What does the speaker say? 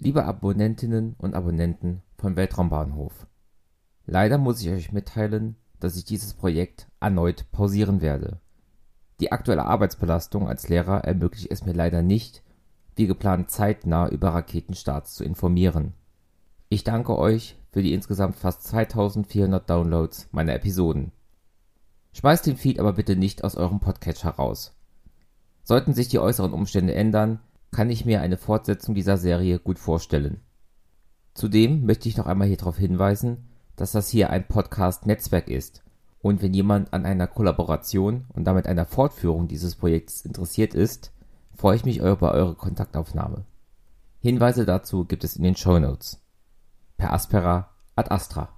Liebe Abonnentinnen und Abonnenten von Weltraumbahnhof. Leider muss ich euch mitteilen, dass ich dieses Projekt erneut pausieren werde. Die aktuelle Arbeitsbelastung als Lehrer ermöglicht es mir leider nicht, wie geplant zeitnah über Raketenstarts zu informieren. Ich danke euch für die insgesamt fast 2400 Downloads meiner Episoden. Schmeißt den Feed aber bitte nicht aus eurem Podcatcher raus. Sollten sich die äußeren Umstände ändern, kann ich mir eine Fortsetzung dieser Serie gut vorstellen. Zudem möchte ich noch einmal hier darauf hinweisen, dass das hier ein Podcast-Netzwerk ist und wenn jemand an einer Kollaboration und damit einer Fortführung dieses Projekts interessiert ist, freue ich mich über eure Kontaktaufnahme. Hinweise dazu gibt es in den Show Notes. Per Aspera ad Astra.